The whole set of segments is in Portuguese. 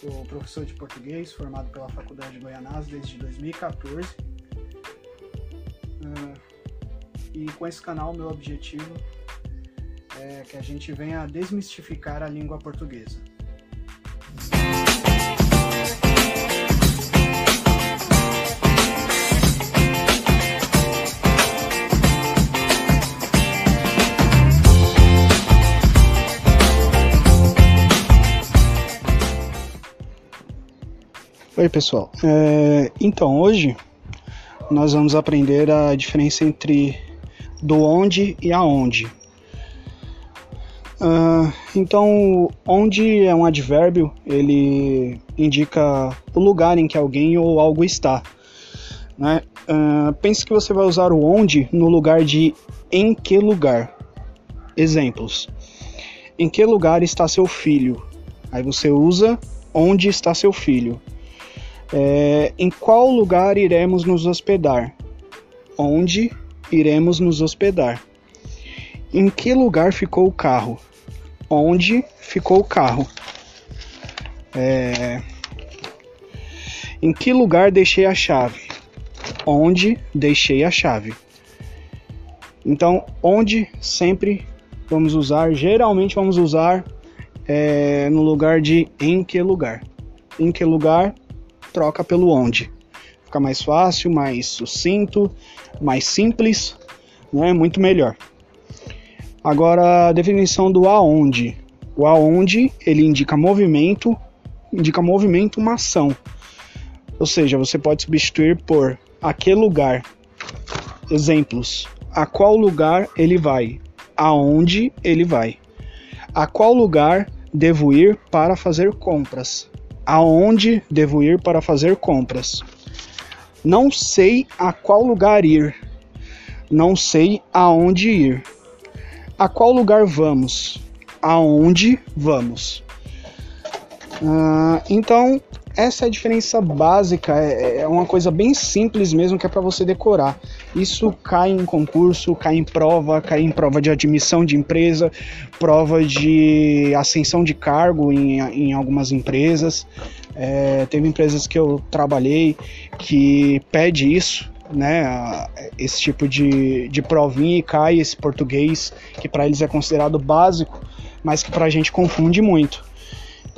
Sou professor de português, formado pela Faculdade de Goianás desde 2014. Uh, e com esse canal, meu objetivo é que a gente venha desmistificar a língua portuguesa. Oi, pessoal. É, então, hoje nós vamos aprender a diferença entre do onde e aonde. Uh, então, onde é um advérbio, ele indica o lugar em que alguém ou algo está. Né? Uh, pense que você vai usar o onde no lugar de em que lugar. Exemplos: Em que lugar está seu filho? Aí você usa onde está seu filho. É, em qual lugar iremos nos hospedar? Onde iremos nos hospedar? Em que lugar ficou o carro? Onde ficou o carro? É, em que lugar deixei a chave? Onde deixei a chave? Então, onde sempre vamos usar, geralmente vamos usar é, no lugar de em que lugar. Em que lugar troca pelo onde. Fica mais fácil, mais sucinto, mais simples, né? muito melhor. Agora, a definição do aonde. O aonde, ele indica movimento, indica movimento, uma ação. Ou seja, você pode substituir por a que lugar. Exemplos: a qual lugar ele vai? Aonde ele vai? A qual lugar devo ir para fazer compras? Aonde devo ir para fazer compras. Não sei a qual lugar ir. Não sei aonde ir. A qual lugar vamos? Aonde vamos? Uh, então, essa é a diferença básica, é, é uma coisa bem simples mesmo que é para você decorar. Isso cai em concurso, cai em prova, cai em prova de admissão de empresa, prova de ascensão de cargo em, em algumas empresas. É, teve empresas que eu trabalhei que pede isso, né, esse tipo de, de provinha e cai esse português que para eles é considerado básico, mas que para a gente confunde muito.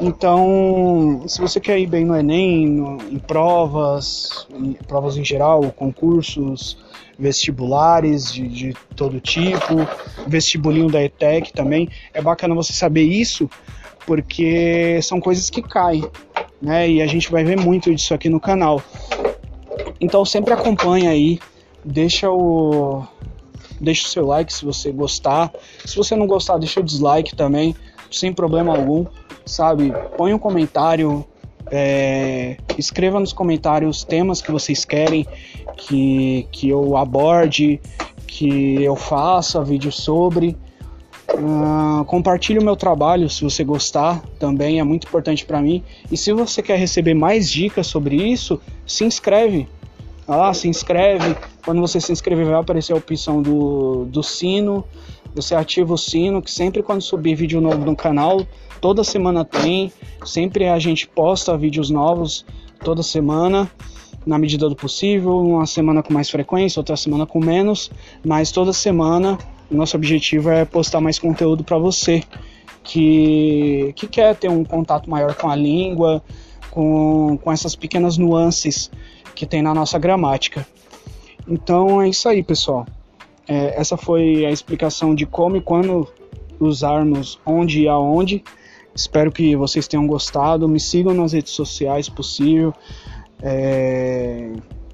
Então, se você quer ir bem no Enem, no, em provas, em provas em geral, concursos, vestibulares de, de todo tipo, vestibulinho da ETEC também, é bacana você saber isso, porque são coisas que caem, né? E a gente vai ver muito disso aqui no canal. Então sempre acompanha aí, deixa o deixa o seu like se você gostar. Se você não gostar, deixa o dislike também, sem problema algum sabe? Põe um comentário, é, escreva nos comentários temas que vocês querem que, que eu aborde, que eu faça vídeo sobre. Uh, compartilhe o meu trabalho se você gostar, também é muito importante para mim. E se você quer receber mais dicas sobre isso, se inscreve. Ah, se inscreve. Quando você se inscrever, vai aparecer a opção do, do sino. Você ativa o sino, que sempre quando subir vídeo novo no canal, Toda semana tem, sempre a gente posta vídeos novos toda semana, na medida do possível, uma semana com mais frequência, outra semana com menos, mas toda semana nosso objetivo é postar mais conteúdo para você que, que quer ter um contato maior com a língua, com, com essas pequenas nuances que tem na nossa gramática. Então é isso aí, pessoal. É, essa foi a explicação de como e quando usarmos onde e aonde. Espero que vocês tenham gostado. Me sigam nas redes sociais, possível. É...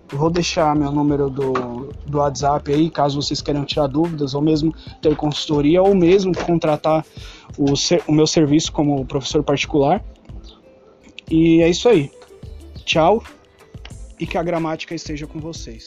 Vou deixar meu número do, do WhatsApp aí, caso vocês queiram tirar dúvidas, ou mesmo ter consultoria, ou mesmo contratar o, o meu serviço como professor particular. E é isso aí. Tchau e que a gramática esteja com vocês.